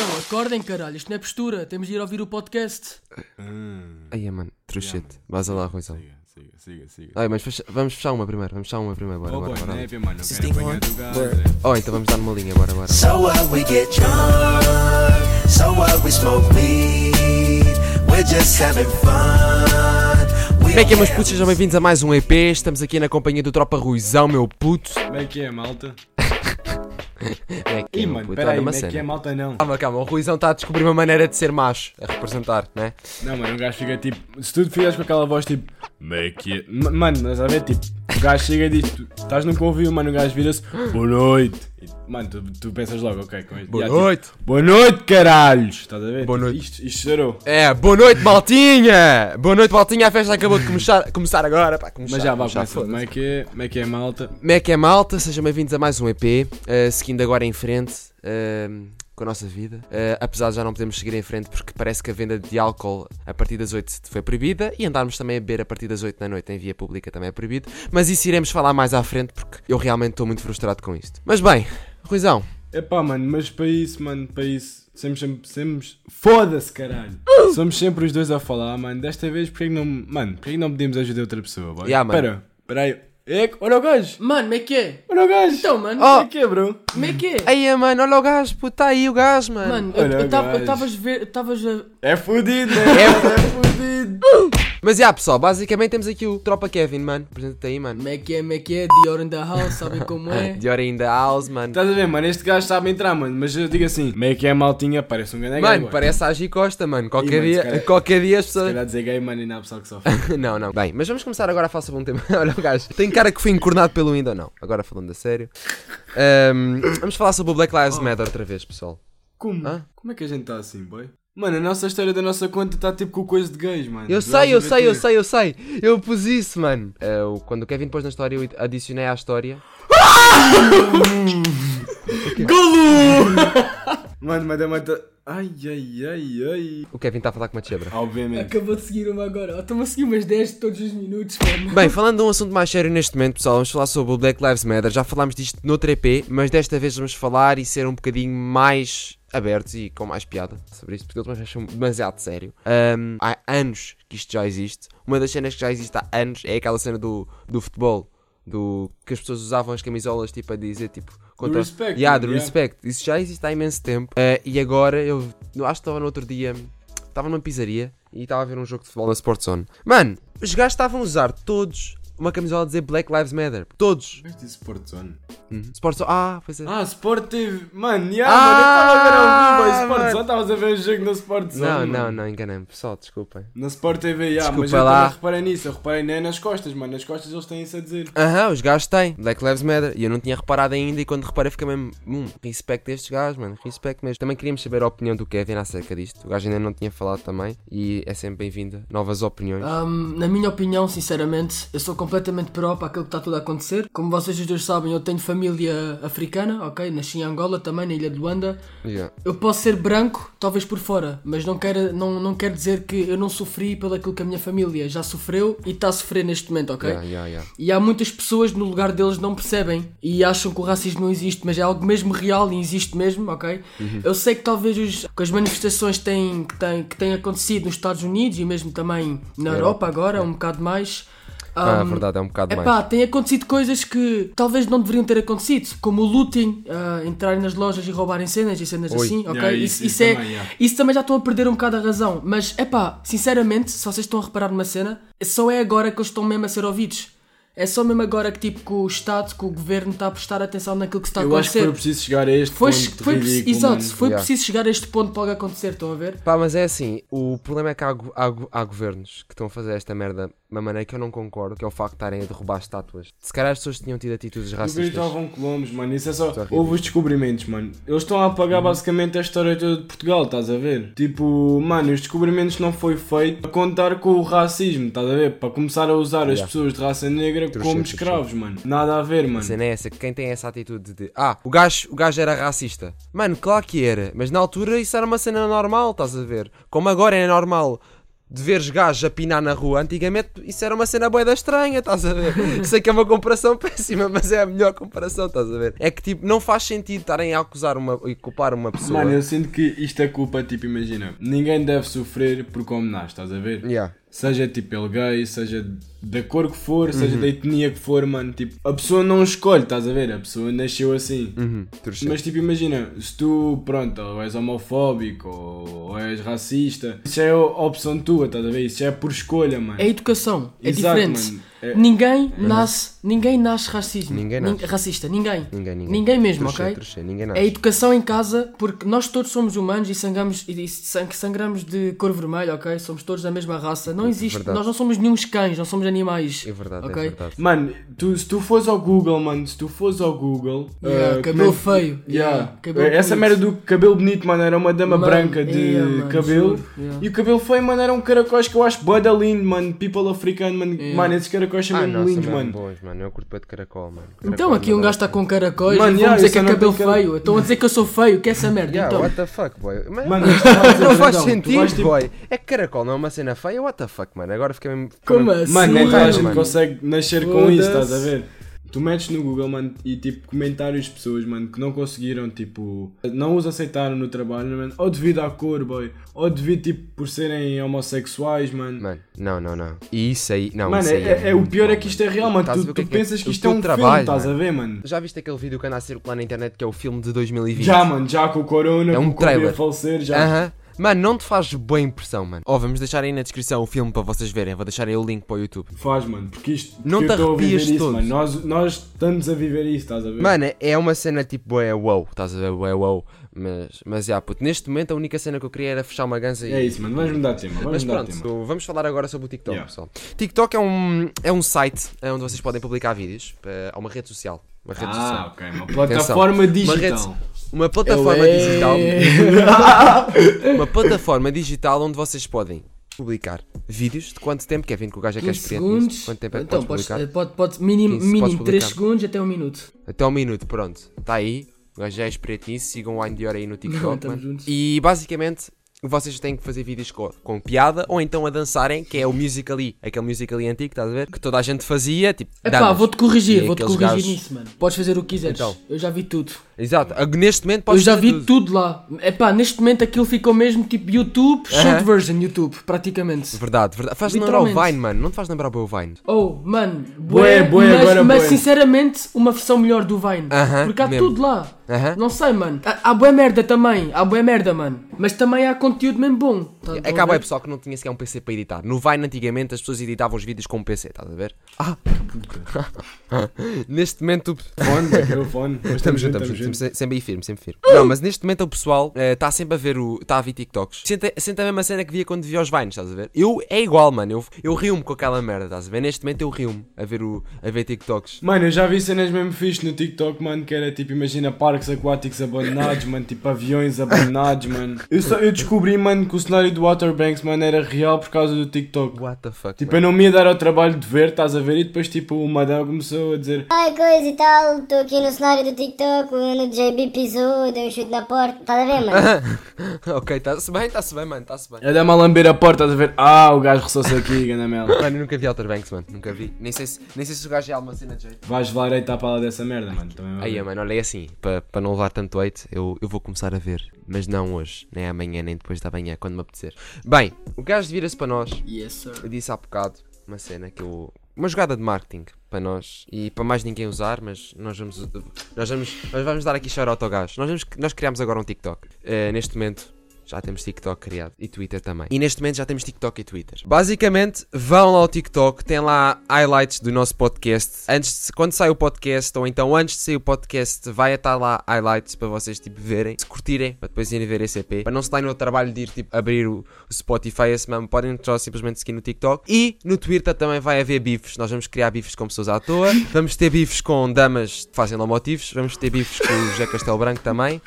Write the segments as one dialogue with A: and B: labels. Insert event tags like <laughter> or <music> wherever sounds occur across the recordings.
A: Então, acordem, caralho. Isto não é postura. Temos de ir ouvir o podcast.
B: Aí, mano, truchete. Vaza lá, Ruizão.
C: Siga, siga, siga, siga.
B: Ai, mas fecha- vamos fechar uma primeiro. Vamos fechar uma primeiro. Bora,
C: Oh,
B: bora,
C: boy,
B: bora.
C: népia, mano. Eu
A: This
C: quero
A: thing
C: apanhar
A: on.
C: do gajo.
A: Word.
C: é.
B: Oh, então vamos dar numa linha. Bora, bora.
D: So what we get drunk, so what we smoke weed, we're just having fun. We
B: Como é que é, meus putos? Sejam bem-vindos a mais um EP. Estamos aqui na companhia do Tropa Ruizão, meu puto.
C: Como é que é, malta? <laughs>
B: É que é,
C: Ih,
B: meu
C: mano, peraí,
B: uma
C: é que é, malta não?
B: Calma, calma. O Ruizão está a descobrir uma maneira de ser macho, a representar, né?
C: Não, mano, o gajo fica tipo. Se tu fizeres com aquela voz tipo. Como é que é? M- Mano, estás a ver? Tipo, o gajo chega e diz: tu Estás num convívio, mano, o gajo vira-se. Boa noite. E, mano, tu, tu pensas logo, ok, com isto.
B: Boa
C: Já, tipo,
B: noite.
C: Boa noite, caralhos! Estás a ver?
B: Boa
C: Tipo,
B: noite.
C: Isto, isto chorou.
B: É, boa noite, Maltinha! Boa noite, Maltinha. A festa acabou de começar, começar agora. Pá, começar,
C: Mas já vá,
B: começar,
C: começa. Como é que é? Como é que é, malta?
B: Como é que é, malta? Sejam bem-vindos a mais um EP. uh, seguindo agora em frente uh, com a nossa vida. Uh, apesar de já não podermos seguir em frente porque parece que a venda de álcool a partir das 8 foi proibida e andarmos também a beber a partir das 8 da noite em via pública também é proibido. Mas isso iremos falar mais à frente porque eu realmente estou muito frustrado com isto. Mas bem, Ruizão,
C: Epá, mano, mas para isso, mano, para isso, somos sempre, somos, foda-se, caralho. Somos sempre os dois a falar, mano, desta vez, porque é que não, mano, porque é que não pedimos ajuda a outra pessoa, boy?
B: Yeah, mano.
C: Espera, espera aí, é, olha o gajo,
A: Mano, como é que é?
C: olha o gajo,
A: Então, mano.
B: Oh.
C: como é que é, bro?
A: Como é que é?
B: aí mano, olha o gajo, puto, está aí o gajo, mano.
A: Mano, eu-
C: Olha
A: eu estavas a ver. Estavas a.
C: É fudido, né?
B: É
C: É fudido.
B: Mas já, pessoal, basicamente temos aqui o Tropa Kevin, mano. Apresenta-te aí, mano.
A: Como é que é? Como é que é? Dior in the house, sabem como é? <laughs>
B: Dior in the house, mano.
C: Estás a ver, mano, este gajo sabe entrar, mano, mas eu digo assim, meio que é maltinha, parece um grande
B: Mano,
C: gay,
B: parece a Agi Costa, mano. Qualquer,
C: mano, se
B: dia,
C: calhar-
B: qualquer dia as
C: Se
B: pessoas.
C: calhar dizer gay, mano, e não há pessoal que sofre. <laughs>
B: não, não. Bem, mas vamos começar agora a falar sobre um tema. <laughs> Olha o gajo. Tem cara que foi encornado pelo Windows, não. Agora falando a sério. Ahm, vamos falar sobre o Black Lives Matter outra vez, pessoal.
C: Como?
B: Hã?
C: Como é que a gente está assim, boy? Mano, a nossa história da nossa conta está tipo com coisa de gays, mano.
B: Eu sei, eu sei, eu sei, eu sei. Eu pus isso, mano. Ah, o- quando o Kevin pôs na história, eu adicionei à história. <laughs>
C: Mano, mas a mata. Ai, ai, ai, ai.
B: O Kevin está a falar com uma chebra.
C: Obviamente.
A: Acabou de seguir uma agora. Estou-me a seguir umas 10 todos os minutos, mano.
B: Bem, falando de um assunto mais sério neste momento, pessoal, vamos falar sobre o Black Lives Matter. Já falámos disto noutro EP, mas desta vez vamos falar e ser um bocadinho mais abertos e com mais piada sobre isto, porque eles acham demasiado sério. Ahm, há anos que isto já existe. Uma das cenas que já existe há anos é aquela cena do, do futebol. Do, que as pessoas usavam as camisolas tipo a dizer tipo contra
C: respect,
B: yeah, do
C: yeah.
B: respect. Isso já existe há imenso tempo. Ah, e agora eu, eu acho que estava no outro dia estava numa pizzaria e estava a ver um jogo de futebol na Sport Zone mano os gajos estavam a usar todos uma camisola a dizer Black Lives Matter todos
C: Mas disse Sport Zone.
B: Uhum. Sport Zone ah pois é
C: Ah, Sport TV. Mano, yeah,
B: Ah,
C: mano, eu estava a ver ao vivo. Sport. Zone, estavas a ver o jogo na Sport Zone.
B: não
C: mano.
B: não não enganei-me pessoal desculpem
C: Na Sport TV, yeah,
B: Desculpa
C: mas eu
B: lá.
C: também reparei nisso. Eu reparei nem nas costas, mano. Nas costas eles têm isso a dizer.
B: Aham, os gajos têm Black Lives Matter e eu não tinha reparado ainda e quando reparei fiquei mesmo hum, respeito destes gajos, mano, respeito mesmo. Também queríamos saber a opinião do Kevin acerca disto. O gajo ainda não tinha falado também e é sempre bem-vinda. Novas opiniões.
A: Ahm, na minha opinião, sinceramente, eu sou completamente pró para aquilo que está tudo a acontecer. Como vocês os dois sabem, eu tenho família africana, ok? Nasci em Angola também, na ilha de Luanda.
B: Yeah.
A: Eu posso ser branco, talvez por fora, mas não quero, não, não quero dizer que eu não sofri pelo aquilo que a minha família já sofreu e está a sofrer neste momento, ok?
B: Yeah, yeah.
A: E há muitas pessoas no lugar deles não percebem e acham que o racismo não existe, mas é algo mesmo real e existe mesmo, ok? Eu sei que talvez os, que as manifestações têm, que, têm, que têm acontecido nos Estados Unidos e mesmo também na Europa, agora, um bocado mais.
B: Ah,
A: um,
B: verdade, é um bocado
A: Epá,
B: mais.
A: tem acontecido coisas que talvez não deveriam ter acontecido, como o looting, ah, entrarem nas lojas e roubarem cenas e cenas
B: Oi.
A: assim, ok?
C: Yeah,
A: isso,
C: isso-
A: isso é,
C: também, yeah.
A: isso também já estão a perder um bocado a razão. Mas, epá, sinceramente, se vocês estão a reparar numa cena, só é agora que eles estão mesmo a ser ouvidos. É só mesmo agora que, tipo, que o Estado, que o Governo está a prestar atenção naquilo que se está a
C: Eu acho que
A: acontecer.
C: foi preciso chegar a este
A: Foi,
C: ponto
A: foi
C: ridículo,
A: exato,
C: mano.
A: foi
B: Yeah.
A: preciso chegar a este ponto para algo acontecer, estão a ver?
B: Pá, mas é assim, o problema é que há, há há governos que estão a fazer esta merda de uma maneira que eu não concordo, que é o facto de estarem a derrubar estátuas. Se calhar as pessoas tinham tido atitudes
C: Os
B: racistas.
C: gajos estavam colombos, mano. Isso é só.
B: Isso é.
C: Houve os descobrimentos, mano. Eles estão a apagar basicamente a história toda de Portugal, estás a ver? Tipo, mano, os descobrimentos não foi feito para contar com o racismo, estás a ver? Para começar a usar as
B: Yeah.
C: pessoas de raça negra como escravos, mano. Nada a ver,
B: A
C: mano.
B: cena é essa, que quem tem essa atitude de Ah, o gajo, o gajo era racista. Mano, claro que era, mas na altura isso era uma cena normal, estás a ver? Como agora é normal de veres gajos a pinar na rua, antigamente isso era uma cena boeda estranha, estás a ver? <laughs> Sei que é uma comparação <laughs> péssima, mas é a melhor comparação, estás a ver? É que tipo, não faz sentido estarem a acusar uma, e culpar uma pessoa.
C: Mano, eu sinto que isto é culpa, tipo, imagina, ninguém deve sofrer por como nasce, estás a ver?
B: Yeah.
C: Seja tipo ele gay, seja da cor que for, seja
B: Uhum.
C: da etnia que for, mano, tipo, a pessoa não escolhe, estás a ver? A pessoa nasceu assim.
B: Uhum.
C: Mas tipo, imagina, se tu, pronto, ou és homofóbico ou, ou és racista, isso já é a opção tua, estás a ver? Isso já é por escolha, mano.
A: É educação, é
C: Exato,
A: diferente.
C: mano. É-
A: Ninguém nasce, ninguém nasce racismo.
B: Ninguém
A: Nin-
B: nasce.
A: racista, ninguém.
B: Ninguém, ninguém.
A: mesmo,
B: Torcer,
A: ok?
B: torcer, ninguém
A: É
B: nasce.
A: educação em casa, porque nós todos somos humanos e sangramos, e sang- sangramos de cor vermelha, ok? Somos todos da mesma raça. Não existe,
B: verdade.
A: nós não somos nenhum cães, não somos animais.
B: É verdade,
A: ok?
B: é verdade.
C: Mano, tu, se tu fores ao Google, mano, se tu fores ao Google.
A: Yeah,
C: eh,
A: cabelo
C: como é
A: feio.
C: Yeah.
A: Yeah, cabelo
C: Eh, Essa
A: bonito.
C: merda do cabelo bonito, mano, era uma dama
A: Mano,
C: branca de
A: yeah, mano,
C: cabelo.
A: juro, yeah.
C: E o cabelo feio, mano, era um caracóis que eu acho bué lindo, mano. People africano, mano.
A: Yeah.
C: Mano, esses caracóis são
B: Ah,
C: mesmo
B: nossa,
C: lindos, mano.
B: bons, mano. Eu curto bem de caracol, mano.
A: Então
B: Caracol
A: aqui um gajo está com caracóis
C: Mano,
A: vão dizer que é cabelo feio. Estão a dizer que eu sou feio, que é essa merda.
B: Yeah,
A: então.
B: what the fuck, boy.
C: Mano,
B: não faz
C: então,
B: sentido,
C: vais, tipo,
B: boy. É que caracol não é uma cena feia, what the fuck, mano. Agora fiquei mesmo.
A: Como assim?
C: Mano, nem toda a gente consegue nascer com isso, estás a ver? Tu metes no Google, mano, e tipo comentários de pessoas, mano, que não conseguiram, tipo, não os aceitaram no trabalho, mano, ou devido à cor, boy, ou devido, tipo, por serem homossexuais, mano.
B: Mano, não, não, não. E isso aí, não,
C: Mano,
B: isso aí
C: é, é- o
B: muito
C: pior é
B: mau,
C: que isto é real, mano. Tu,
B: o
C: tu
B: é é?
C: pensas que
B: O
C: isto é um
B: trabalho,
C: filme, estás a ver, mano?
B: Já viste aquele vídeo que anda a circular na internet que é o filme de 2020?
C: Já, mano, já com o Corona,
B: É um
C: com o
B: trailer.
C: a falecer, já.
B: Aham. Mano, não te faz boa impressão, mano. Ó, vamos deixar aí na descrição o filme para vocês verem. Vou deixar aí o link para o YouTube.
C: Faz, mano, porque isto.
B: Não te arrepias
C: isso,
B: todo.
C: mano. Nós, nós estamos a viver isso, estás a ver?
B: Mano, é uma cena tipo, é wow, estás a ver, é wow. Mas, mas já, puto, neste momento a única cena que eu queria era fechar uma ganza e.
C: É isso, mano, vamos mudar de tema. Vamos
B: Mas
C: mudar
B: pronto,
C: tema.
B: vamos falar agora sobre o TikTok,
C: Yeah.
B: pessoal. TikTok é um, é um site eh, onde vocês podem publicar vídeos. É uma rede social. Uma rede
C: Ah,
B: social.
C: ok, uma plataforma digital.
B: Uma plataforma
A: Ué.
B: digital. <laughs> uma plataforma digital onde vocês podem publicar vídeos de quanto tempo, Kevin, que o gajo é que é
A: 15
B: experiente nisso.
A: segundos.
B: Quanto tempo é que
A: então,
B: podes publicar?
A: pode, pode, mínimo,
B: 15
A: mínimo
B: podes
A: 3
B: publicar.
A: segundos até um minuto.
B: Até um minuto, pronto. Está aí. O gajo já é experiente nisso. Sigam o Wine Dior aí no <laughs> TikTok.
A: Não.
B: E basicamente vocês têm que fazer vídeos com, com piada ou então a dançarem, que é o Musical.ly, aquele Musical.ly antigo, estás a ver? Que toda a gente fazia, tipo.
A: Epá,
B: damas.
A: vou-te corrigir, vou-te corrigir
B: gajos-
A: nisso, mano. Podes fazer o que quiseres.
B: Então.
A: Eu já vi tudo.
B: Exato. Neste momento
A: Eu
B: podes
A: já
B: fazer
A: vi
B: tudo.
A: tudo lá. Epá, neste momento aquilo ficou mesmo tipo YouTube, short
B: Aham.
A: version YouTube, praticamente.
B: Verdade, verdade. Faz lembrar o. Vine, mano. Não te faz lembrar o Vine.
A: Oh, mano,
C: Bué,
A: bué,
C: bué,
A: mas,
C: agora
A: mas
C: bué.
A: sinceramente, uma versão melhor do Vine.
B: Aham,
A: Porque há
B: mesmo.
A: tudo lá.
B: Aham.
A: Não sei, mano. Há, há boa merda também. Há boa merda, mano. Mas também há conteúdo mesmo bom. Tá-
B: É que há
A: ver?
B: pessoal que não tinha sequer um PC para editar. No Vine, antigamente, as pessoas editavam os vídeos com um PC, estás a ver? Ah! <laughs> neste momento.
C: Fone, microfone.
B: Estamos <laughs> juntos, estamos juntos, sempre, aí firme, sempre firme. Não, mas neste momento o pessoal está sempre a ver o. está a ver TikToks. Sente, sente a mesma cena que via quando via os Vines, estás a ver? Eu é igual, mano. Eu, eu rio-me com aquela merda, estás a ver? Neste momento eu rio-me a ver, o, a ver TikToks.
C: Mano, eu já vi cenas mesmo fixe no TikTok, mano, que era tipo, imagina parques aquáticos abandonados, mano, tipo aviões abandonados, mano. Eu, só, eu descobri, mano, que o cenário do Water Banks, mano, era real por causa do TikTok.
B: What the fuck?
C: Tipo,
B: mano?
C: eu não me ia dar ao trabalho de ver, estás a ver? E depois, tipo, o Madão começou a dizer:
E: Ai, coisa e tal, estou aqui no cenário do TikTok, no JB pisou, deu um chute na porta, estás a ver, mano? <laughs>
B: ok, está-se bem, está-se bem, mano, está-se bem.
C: A dar-me a lamber a porta, estás a ver? Ah, o gajo roçou-se aqui, <laughs> ganamela.
B: Mano, eu nunca vi Outer Banks, mano. Nunca vi. Nem sei se, nem sei se o gajo é alguma cena de jeito.
C: Vais levar a etapa lá dessa merda, mano. Também vai
B: Aí, mano, olha, é assim, para pa não levar tanto hate, eu, eu vou começar a ver. Mas não hoje, nem amanhã, nem depois da manhã, quando me apetecer. Bem, o gajo vira-se para nós.
A: Yes, sir.
B: Eu disse há bocado uma cena que eu. Uma jogada de marketing para nós e para mais ninguém usar, mas nós vamos. Nós vamos, nós vamos dar aqui shout out ao gajo. Nós, vamos, nós criámos agora um TikTok. Eh, neste momento. Já temos TikTok criado e Twitter também. E neste momento já temos TikTok e Twitter. Basicamente, vão lá ao TikTok, tem lá highlights do nosso podcast. Antes de, quando sai o podcast, ou então antes de sair o podcast, vai estar lá highlights para vocês tipo verem, se curtirem, para depois irem ver esse EP. Para não se darem no trabalho de ir tipo abrir o, o Spotify esse mesmo, podem só simplesmente seguir no TikTok. E no Twitter também vai haver bifes. Nós vamos criar bifes com pessoas à toa. <laughs> Vamos ter bifes com damas que fazem lomotivos. Vamos ter bifes com o José Castelo Branco também.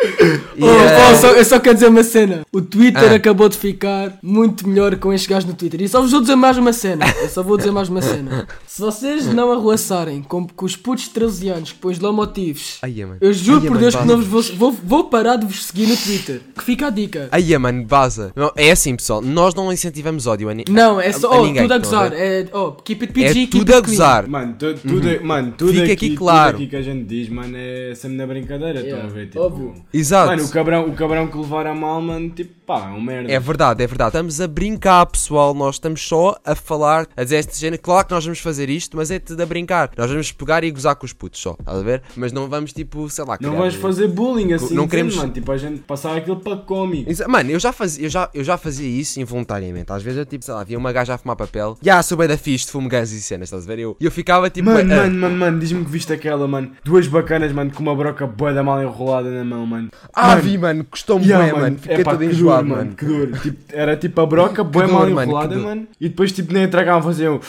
B: E,
A: Oh, oh, só- eu só quero dizer uma cena. O Twitter
B: Ah.
A: acabou de ficar muito melhor com estes gajos no Twitter. E só vos vou dizer mais uma cena. Eu só vou dizer mais uma cena. Se vocês não arruaçarem com, com os putos de 13 anos depois dão motivos,
B: mano.
A: eu juro
B: Ai,
A: por
B: mano,
A: Deus que não vos vou, vou, vou parar de vos seguir no Twitter. Que fica a dica.
B: Ai, mano, vaza. Não, É assim, pessoal. Nós não incentivamos ódio a, ni-
A: Não, é só.
B: a
A: Oh,
B: ninguém,
A: tudo a
B: estão a
A: gozar. É, oh, keep it
B: É
A: PG, keep
B: tudo
A: it
B: a gozar.
C: Mano, tu- tudo, mano, tudo,
B: Fica
C: aqui,
B: aqui claro.
C: tudo aqui que a gente diz, mano, é sempre na brincadeira, estão
A: Yeah,
C: a ver? Tipo,
A: óbvio.
B: Exato.
C: Mano, o cabrão, o cabrão que levar a mal, mano, tipo, pá, é um merda.
B: É verdade, é verdade. Estamos a brincar, pessoal. Nós estamos só a falar, a dizer esta cena. Claro que nós vamos fazer isto, mas é tudo a brincar. Nós vamos pegar e gozar com os putos só. Estás a ver? Mas não vamos, tipo, sei lá,
C: Não vais fazer bullying assim,
B: Não queremos-
C: mano, tipo, a gente passar aquilo para cómico.
B: Mano, eu já, fazia, eu, já, eu já fazia isso involuntariamente. Às vezes eu, tipo, sei lá, via uma gaja a fumar papel. Já, sou bem da fixe de fumo ganzes e cenas, estás a ver? Eu, eu ficava tipo.
C: Mano,
B: ah,
C: mano, mano, mano, diz-me que viste aquela, mano. Duas bacanas, mano, com uma broca boa da mal enrolada na mão, mano.
B: Ah,
C: Mano,
B: vi, mano, custou-me
C: Yeah,
B: bem, mano. Fiquei
C: Epá,
B: todo
C: que mano.
B: mano.
C: Que dor. Tipo, era tipo a broca, <laughs> boa
B: dor,
C: mal
B: mano, que
C: enrolada,
B: dor.
C: mano. E depois, tipo, nem entregavam, faziam.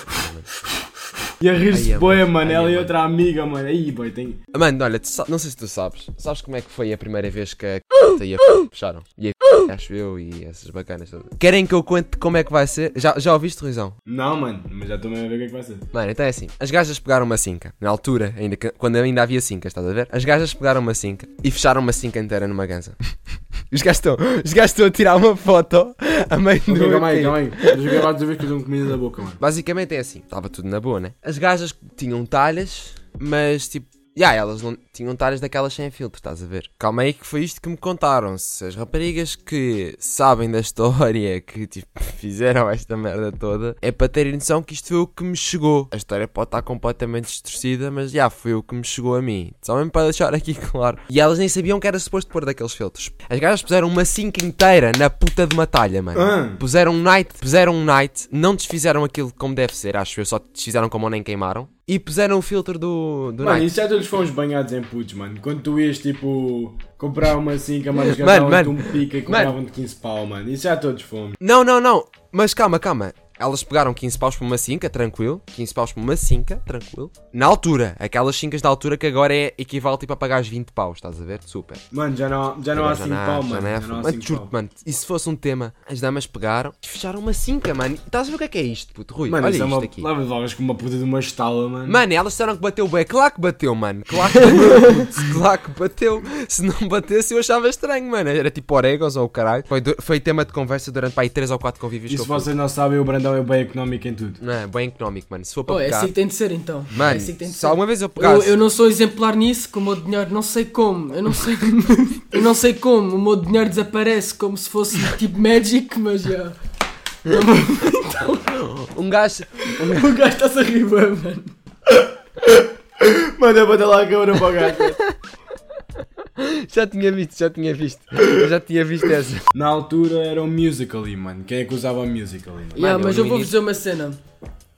C: E a rir-se
B: é,
C: boa,
B: mano. Ai,
C: Ela
B: é,
C: e outra amiga, mano. Aí, boy, tem.
B: Mano, olha, não sei se tu sabes. Sabes como é que foi a primeira vez que a e a fecharam? E a acho eu e essas bacanas todas. Querem que eu conte como é que vai ser? Já, já ouviste, Ruizão?
C: Não, mano, mas já estou mesmo a ver o que é que vai ser.
B: Mano, então é assim. As gajas pegaram uma cinca. Na altura, ainda que- quando ainda havia cincas, estás a ver? As gajas pegaram uma cinca e fecharam uma cinca inteira numa ganza. <laughs> Os gajos estão, os gajos estão a tirar uma foto a meio do
C: calma aí, calma aí. Acabar de ver que comida da boca, mano.
B: Basicamente é assim, estava tudo na boa, né? As gajas tinham talhas, mas tipo, já elas não tinham talhas daquelas sem filtro, estás a ver? Calma aí que foi isto que me contaram. Se as raparigas que sabem da história, que tipo, <laughs> fizeram esta merda toda, é para terem noção que isto foi o que me chegou. A história pode estar completamente distorcida, mas já foi o que me chegou a mim. Só mesmo para deixar aqui <laughs> claro. E elas nem sabiam que era suposto pôr daqueles filtros. As gajas puseram uma cinca inteira na puta de uma talha, mano.
C: Ah.
B: Puseram um night, puseram um night, não desfizeram aquilo como deve ser, acho eu, só desfizeram como nem queimaram. E puseram o filtro do, do
C: Mano,
B: night.
C: isso já todos fomos banhados em putos, mano. Quando tu ias, tipo, comprar uma cinca, mano, os
B: Mano, mano.
C: um pica e compravam de 15 pau, mano. Isso já todos fomos.
B: Não, não, não. Mas calma, calma. Elas pegaram 15 paus por uma cinca, tranquilo. 15 paus por uma cinca, tranquilo. Na altura, aquelas cincas da altura que agora é equivale tipo a pagar os 20 paus, estás a ver? Super.
C: Mano, já não, já não há 5 pau, mano.
B: não é
C: Já não há
B: Mano,
C: 5
B: juro mano, e se fosse um tema, as damas pegaram e fecharam uma cinca, mano. Estás a ver o que é que é isto, puto? Rui,
C: Mano,
B: olha
C: é
B: isto
C: uma.
B: aqui.
C: Levas levas com uma puta de uma estala, mano.
B: Mano, elas disseram que bateu bem. Claro que bateu, mano. Claro que bateu. claro que bateu. Se não batesse, eu achava estranho, mano. Era tipo orégãos ou o caralho. Foi, du- foi tema de conversa durante pá, aí 3 ou 4 convívios
C: E se vocês não sabem, o Brandão é bem económico em tudo.
B: Não é, bem económico, mano. Se for para
A: Oh, é
B: pegar...
A: assim que tem de ser então. é
B: Mano,
A: assim que tem de
B: se
A: ser.
B: alguma vez eu
A: Eu,
B: pegasse...
A: eu não sou exemplar nisso, com o meu dinheiro, não sei como, eu não sei <laughs> eu não sei como, o meu dinheiro desaparece como se fosse tipo Magic, mas já. <laughs>
B: Um gajo...
A: O gajo está-se a rir, mano.
C: Manda bater lá a câmera para o gajo. <laughs>
B: Já tinha visto, já tinha visto. Eu já tinha visto essa.
C: Na altura era o Musical.ly, mano. Quem é que usava o Musical.ly? mano?
A: Yeah,
B: Mano,
A: mas
B: eu
A: eu vou-vos dizer uma cena.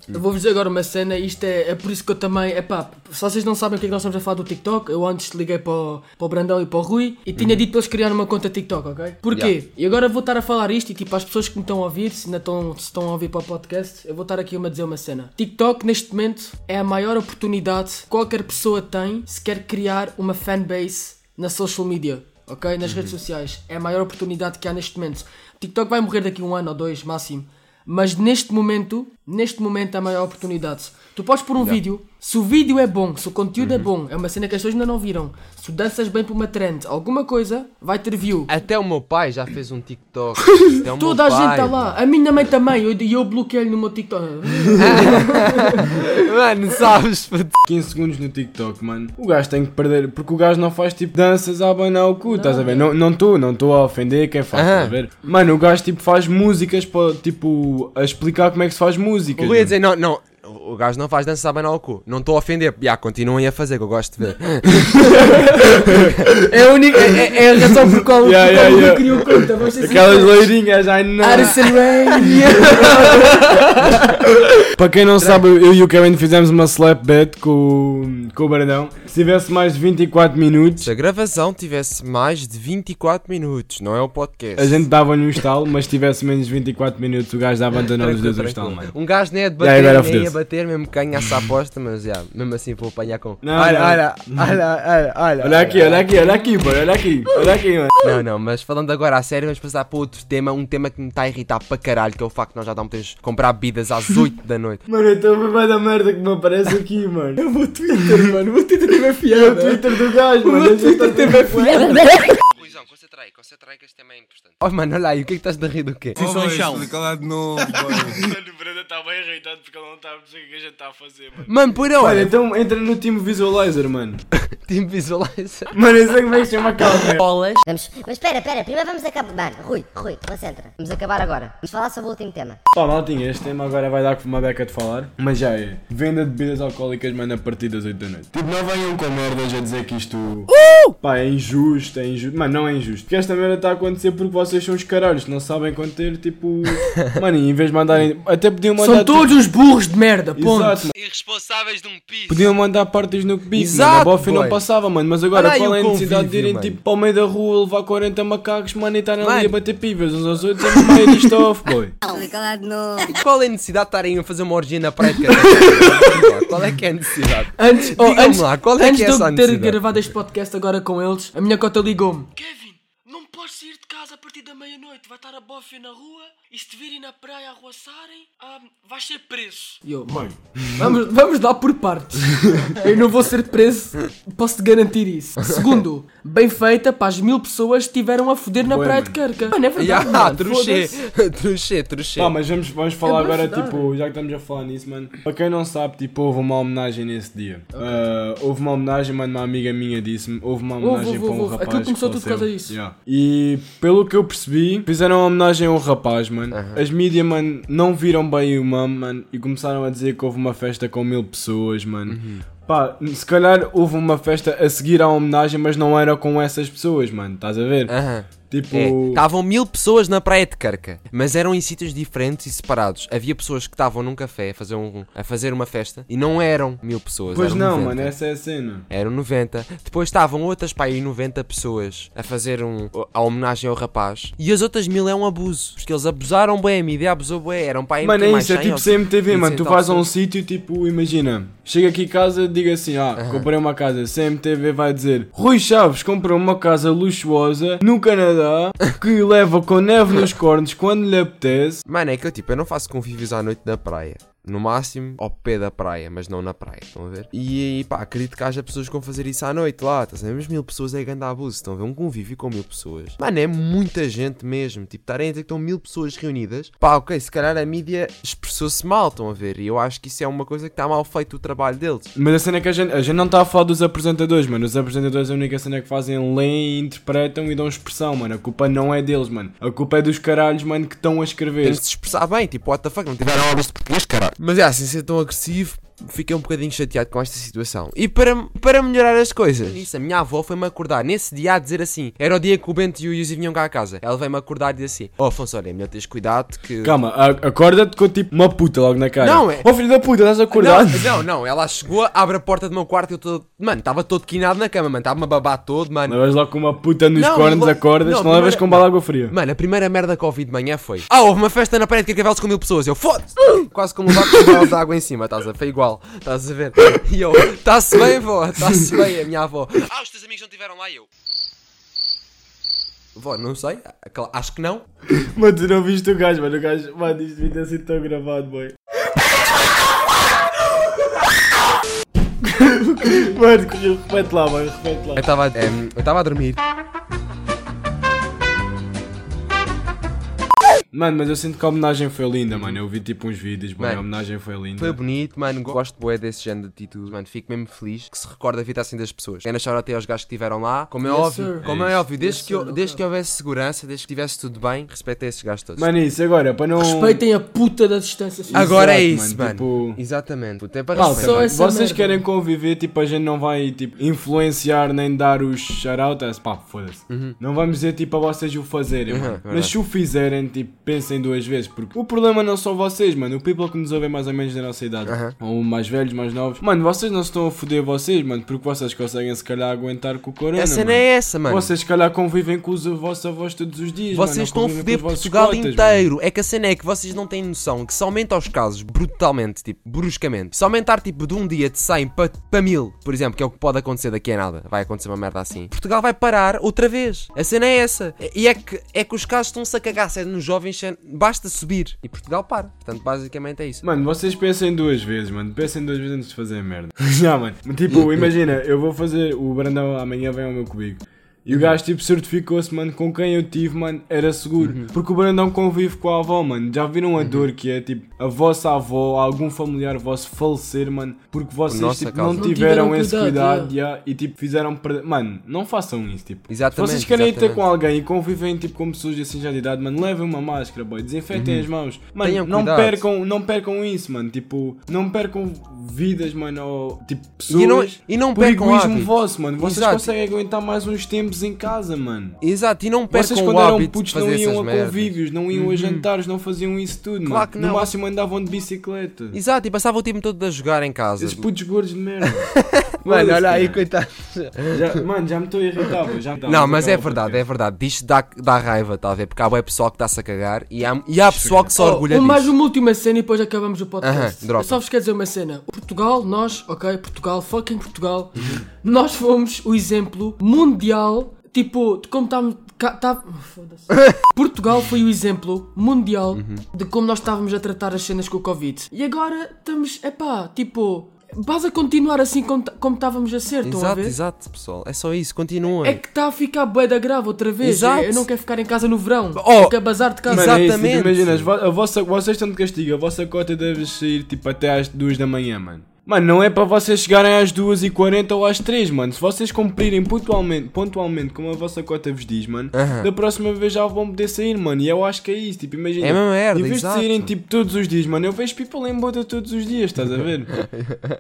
A: Eu vou-vos dizer agora uma cena, isto é, é por isso que eu também. É pá, se vocês não sabem o que é que nós estamos a falar do TikTok, eu antes liguei para o, para o Brandão e para o Rui e tinha dito para eles criarem uma conta TikTok, ok? Porquê?
B: Yeah.
A: E agora vou estar a falar isto e tipo, às pessoas que me estão a ouvir, se ainda estão, se estão a ouvir para o podcast, eu vou estar aqui a dizer uma cena. TikTok neste momento é a maior oportunidade que qualquer pessoa tem se quer criar uma fanbase na social media. Ok? Nas redes sociais. É a maior oportunidade que há neste momento. TikTok vai morrer daqui a um ano ou dois, máximo. Mas neste momento, neste momento é a maior oportunidade. Tu podes pôr um vídeo, se o vídeo é bom, se o conteúdo
B: Uhum.
A: é bom, é uma cena que as pessoas ainda não viram. Se tu danças bem por uma trend, alguma coisa, vai ter view.
B: Até o meu pai já fez um TikTok.
A: Toda a
B: meu
A: gente
B: pai,
A: está lá. A minha mãe também. E eu, eu bloqueei-lhe no meu TikTok. <laughs>
B: Mano, sabes, puto.
C: 15 segundos no TikTok, mano. O gajo tem que perder, porque o gajo não faz tipo danças a abanar o cu, estás a ver? Não estou, não estou não estou a ofender quem faz, estás a ver? Mano, o gajo tipo faz músicas para tipo a explicar como é que se faz música.
B: O Rui ia dizer, não, não. O gajo não faz dança a abanar o cu. Não estou a ofender. Já, continuem a fazer, que eu gosto de ver. <laughs>
A: É a, única, é, é a razão por qual
C: Yeah, yeah,
A: eu
C: yeah.
A: criou conta. Vamos ser
C: Aquelas
A: sinceros.
C: loirinhas, ai não.
A: Addison Rain. <laughs>
C: Para quem não sabe, eu e o Kevin fizemos uma slap bet com, com o Brandão. Se tivesse mais de 24 minutos,
B: Se a gravação tivesse mais de 24 minutos, não é o podcast.
C: a gente dava-lhe um estalo, mas se tivesse menos de 24 minutos, o gajo dava-nos a nós dois um estalo.
B: Um gajo nem é de
C: Yeah,
B: bater,
C: agora
B: nem é
C: fodeu-se.
B: Mesmo que ganhasse a <laughs> aposta, mas já, mesmo assim vou apanhar com.
C: Não,
B: olha,
C: não.
B: olha, olha, olha, olha.
C: Olha aqui, olha aqui, olha aqui, boy, olha aqui, olha aqui, mano.
B: Não, não, mas falando agora a sério, vamos passar para outro tema, um tema que me está a irritar para caralho, que é o facto de nós já não podemos comprar bebidas às <laughs> 8 da noite.
C: Mano, eu a ver da merda que me aparece aqui, mano.
A: O meu Twitter, mano. O meu Twitter teve
C: É o
A: fiado.
C: Twitter do gajo, mano.
A: meu Twitter teve
B: Ruizão, concentra aí, concentra aí que este tema é importante. Oh mano, olha aí, o que é que estás de rir do quê?
F: Oh, <laughs> boy, explica lá de novo.
C: Mano, o Brenda está bem irritado porque ele não está a perceber o que a gente está a fazer, mano.
B: Mano, por
C: Olha, então entra no Team Visualizer, mano. <laughs>
B: Team Visualizer.
C: Mano, eu sei como é que se chama
A: bolas.
E: Vamos, mas espera, espera, primeiro vamos acabar. Mano, Rui, Rui, concentra. Vamos acabar agora. Vamos falar sobre o último tema.
C: Pá, maltinha, este tema agora vai dar uma beca de falar, mas já é. Venda de bebidas alcoólicas, mano, a partir das 8 da noite. Tipo, não venham com merdas a dizer que isto. Pá, é injusto, é injusto. Mano, não é injusto. Porque esta merda está a acontecer porque vocês são os caralhos, não sabem conter, tipo. <laughs> mano, em vez de mandarem. Até podiam mandar.
A: São todos os burros de merda, ponto.
C: Exato.
B: Irresponsáveis de um piso.
C: Podiam mandar partes no bico,
B: Exato,
C: mano. A bofe não passava, mano. Mas agora
B: Olha
C: qual é a necessidade de irem tipo para o meio da rua levar 40 macacos, mano, e estarem ali a bater pivas uns aos outros e no meio disto off, boy. <laughs>
E: De.
B: Qual é a necessidade de estarem a fazer uma orgia na praia de? <laughs> Qual é que é a necessidade?
A: Antes, oh, antes,
B: lá, qual é
A: antes
B: que é
A: de
B: essa
A: eu ter
B: necessidade?
A: gravado este podcast agora com eles, a minha cota ligou-me. Podes sair de casa a partir da meia-noite. Vai estar a bófia na rua e se te virem na praia a arroaçarem, ah, vais ser preso. E eu, mãe, vamos, vamos dar por partes. <laughs> eu não vou ser preso, posso-te garantir isso. Segundo, bem feita para as mil pessoas que estiveram a foder na
C: Bué,
A: praia
C: mano.
A: de Carca. Mano, é verdade,
B: Ya,
A: mano,
B: truxê, truxê, truxê.
C: Pá, mas vamos, vamos falar
A: É
C: agora,
A: ajudar.
C: tipo, já que estamos a falar nisso, mano. Para quem não sabe, tipo, houve uma homenagem nesse dia. Ah, houve uma homenagem, mano, uma amiga minha disse-me. Houve uma homenagem
A: houve,
C: para um
A: houve.
C: rapaz.
A: Aquilo começou
C: que
A: tudo por causa disso.
C: Yeah. E pelo que eu percebi, fizeram uma homenagem a um rapaz, mano. As mídias, mano, não viram bem o mamo, mano, e começaram a dizer que houve uma festa com mil pessoas, mano.
A: Uhum.
C: Pá, se calhar houve uma festa a seguir à homenagem, mas não era com essas pessoas, mano. Estás a ver?
B: Aham.
C: Tipo.
B: É, estavam mil pessoas na praia de Carca, mas eram em sítios diferentes e separados. Havia pessoas que estavam num café a fazer, um, a fazer uma festa e não eram mil pessoas.
C: Pois
B: eram
C: não,
B: 90.
C: mano, essa é a cena.
B: Eram 90. Depois estavam outras para aí 90 pessoas a fazer um, a homenagem ao rapaz. E as outras mil é um abuso. Porque eles abusaram bem, a mídia abusou bem. Eram para aí
C: Mano, é isso, é
B: 100
C: tipo CMTV,
B: 100
C: mano. Tu vais a um sítio, tipo, imagina, chega aqui em casa, diga assim: Ah, comprei uma casa. CMTV vai dizer: Rui Chaves comprou uma casa luxuosa no Canadá que leva com neve nos cornos quando lhe apetece.
B: Mano, é que eu tipo, eu não faço convívios à noite na praia. No máximo, ao pé da praia, mas não na praia, estão a ver? E pá, acredito que haja pessoas que vão fazer isso à noite lá, estás a ver? Mas mil pessoas é grande abuso, estão a ver? Um convívio com mil pessoas. Mano, é muita gente mesmo. Tipo, estarem a dizer que estão mil pessoas reunidas. Pá, ok, se calhar a mídia expressou-se mal, estão a ver? E eu acho que isso é uma coisa que está mal feito o trabalho deles.
C: Mas a cena é que a gente, a gente não está a falar dos apresentadores, mano. Os apresentadores a única cena que fazem leem, interpretam e dão expressão, mano. A culpa não é deles, mano. A culpa é dos caralhos, mano, que estão a escrever.
B: Tem de se expressar bem, tipo, what the fuck, não tiveram aulas de português, caralho. Mas é assim, ser tão agressivo, fiquei um bocadinho chateado com esta situação. E para, para melhorar as coisas, isso, a minha avó foi-me acordar nesse dia a dizer assim: era o dia que o Bento e o Yuzi vinham cá a casa. Ela veio-me acordar e disse assim: Oh Afonso, olha, é melhor teres cuidado que.
C: Calma, acorda-te com tipo uma puta logo na cara.
B: Não, é-
C: Oh filho da puta, estás
B: Não,
C: acordado?
B: não, não, ela chegou, abre a porta do meu quarto e eu todo. Mano, estava todo quinado na cama, mano, estava-me a babar todo, mano.
C: Levas logo com uma puta nos
B: Não,
C: cornos, acordas,
B: não,
C: não, levas com bala de água fria.
B: Mano, a primeira merda que ouvi de manhã foi Ah, houve uma festa na praia de Carcavelos com mil pessoas Eu, foda-se <laughs> Quase como com um balde de água em cima, estás a ver? Foi igual, estás a ver? E eu, está-se bem, vó, está-se bem, a minha avó Ah, os teus amigos não estiveram lá eu Vó, não sei, acho que não
C: Mano, tu não viste o gajo, mano. O gajo, mano, isto devia ter sido tão gravado, boy. <laughs> mano, repete lá, mano, repete lá.
B: Eu estava eu estava a dormir
C: Mano, mas eu sinto que a homenagem foi linda, mano. Eu vi tipo uns vídeos, mano.
B: Mano,
C: A homenagem foi linda.
B: Foi bonito, mano. Gosto bué desse género de atitude, mano. Fico mesmo feliz que se recorda a vida assim das pessoas. Quero deixar até aos gajos que estiveram lá. Como é
A: Yes,
B: óbvio,
A: sir.
B: como
C: É
B: é, óbvio, desde,
A: Yes,
B: que, eu- desde que houvesse segurança, desde que tivesse tudo bem, respeito a esses gajos todos.
C: Mano, isso agora, para não.
A: Respeitem a puta da distância social.
B: Agora é
C: Exato,
B: isso,
C: mano,
B: mano.
C: tipo-
B: Exatamente. Puta, é para
C: Malta,
B: respeitar.
A: Só
C: mano,
A: essa
C: vocês
A: merda.
C: querem conviver, tipo, a gente não vai tipo, influenciar nem dar os shoutouts. Pá, foda-se. Não vamos dizer tipo a vocês o fazerem,
B: Uhum,
C: mano.
B: verdade.
C: Mas se o fizerem, tipo, pensem duas vezes, porque o problema não são vocês, mano. O people que nos ouve é mais ou menos da nossa idade,
B: Aham.
C: ou mais velhos, mais novos. Mano, vocês não se estão a foder vocês, mano, porque vocês conseguem se calhar aguentar com o corona.
B: A cena
C: mano.
B: é essa, mano.
C: Vocês se calhar convivem com os vossos avós todos os dias. mano,
B: Vocês
C: ou
B: estão a foder Portugal
C: cotas,
B: inteiro. É que a cena é que vocês não têm noção que se aumenta os casos brutalmente, tipo, bruscamente, se aumentar tipo de um dia de 100 para pa mil, por exemplo, que é o que pode acontecer daqui a nada, vai acontecer uma merda assim, Portugal vai parar outra vez. A cena é essa. E é que, é que os casos estão-se a cagar, se é nos jovens, basta subir e Portugal para. Portanto, basicamente é isso.
C: Mano, vocês pensem duas vezes, mano. Pensem duas vezes antes de fazer merda. <laughs> Já, mano. Tipo, <laughs> imagina, eu vou fazer. O Brandão amanhã vem ao meu comigo. E o gajo, tipo, certificou-se, mano, com quem eu tive, mano, era seguro.
B: Uhum.
C: Porque o Brandão convive com a avó, mano. Já viram a dor que é, tipo, a vossa avó, algum familiar vosso falecer, mano, porque vocês, tipo, não
A: Não
C: tiveram,
A: tiveram
C: esse
A: cuidado,
C: cuidado, já, e, tipo, fizeram perder. Mano, não façam isso, tipo.
B: Exatamente,
C: Se vocês querem ir ter
B: exatamente.
C: com alguém e convivem, tipo, com pessoas assim já de idade, mano, levem uma máscara, boy. Desinfetem as mãos. Mano,
B: Uhum. Tenham
C: não
B: cuidado.
C: percam, não percam isso, mano. Tipo, não percam vidas, mano, ou, tipo, pessoas.
B: E não- e não
C: por
B: percam
C: egoísmo
B: hábitos.
C: vosso, mano. Vocês
B: Exato.
C: conseguem aguentar mais uns tempos em casa, mano.
B: Exato, e não percam
C: Vocês
B: o
C: quando eram
B: hábito
C: putos não iam a
B: merdas. Uhum.
C: convívios, não iam a jantares, não faziam isso tudo,
B: Claro
C: mano.
B: que
C: No
B: não.
C: máximo andavam de bicicleta.
B: Exato, e passava o tempo todo a jogar em casa.
C: Esses putos gordos de merda. <laughs>
B: Mano, olha aí, coitado.
C: Já- mano, já me estou irritável. Já
B: Não, mas é
C: o
B: verdade, é verdade. Disto dá, dá raiva, tá a ver? Porque há bué pessoal que está-se a cagar e há, e há pessoal que se orgulha
A: Oh,
B: disso.
A: mais uma última cena e depois acabamos o podcast.
B: Aham, dropa.
A: Eu só vos quero dizer uma cena. Portugal, nós, ok, Portugal, fucking Portugal, <laughs> nós fomos o exemplo mundial, tipo, de como estávamos. tá- Foda-se. <laughs> Portugal foi o exemplo mundial
B: Uhum.
A: de como nós estávamos a tratar as cenas com o Covid. E agora estamos, epá, tipo, vas a continuar assim como estávamos a ser, estão a
B: Exato,
A: ver?
B: exato, pessoal. É só isso, continuem.
A: É que está a ficar bué da grave outra vez.
B: Exato.
A: Eu não quero ficar em casa no verão.
B: Oh,
A: quero bazar de casa.
C: É
B: Exatamente.
C: imagina, as vo- a vossa, vocês estão de castigo, a vossa cota deve sair tipo até às 2 da manhã, mano. Mano, não é para vocês chegarem às 2h40 ou às 3, mano. Se vocês cumprirem pontualmente, pontualmente como a vossa cota vos diz, mano,
B: Aham.
C: da próxima vez já vão poder sair, mano. E eu acho que é isso, tipo, imagina.
B: É a mesma merda,
C: Em vez
B: exato.
C: de saírem tipo todos os dias, mano, eu vejo people em boda todos os dias, estás a ver?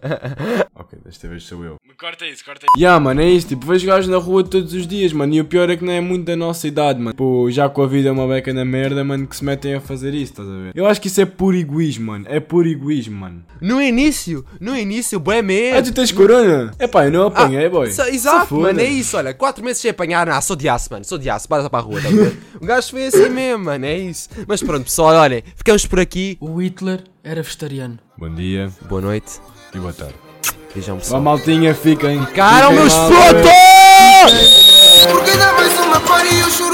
C: <laughs> ok, desta vez sou eu. Corta isso, corta isso. Ya, mano, é isso, tipo, vejo gajos na rua todos os dias, mano. E o pior é que não é muito da nossa idade, mano. Pô, já com a vida é uma beca na merda, mano, que se metem a fazer isso, estás a ver? Eu acho que isso é puro egoísmo, mano. É puro egoísmo, mano.
B: No início, no início, bué
C: Ah,
B: medo.
C: tu tens corona? É pá, eu não apanhei, boy.
B: Sa-
C: Se
B: Exato, mano, é isso, olha, 4 meses sem apanhar, ah, sou de aço, mano, sou de aço, bora para a rua, tá? O <laughs> gajo foi assim mesmo, mano, é isso. Mas pronto, pessoal, olhem, ficamos por aqui.
A: O Hitler era vegetariano.
C: Bom dia
B: Boa noite,
C: e boa tarde.
B: beijão
C: Vá,
B: pessoal.
C: maltinha, fiquem.
B: Cara,
C: Fiquem
B: meus putos!
G: Porque dá mais uma party e eu choro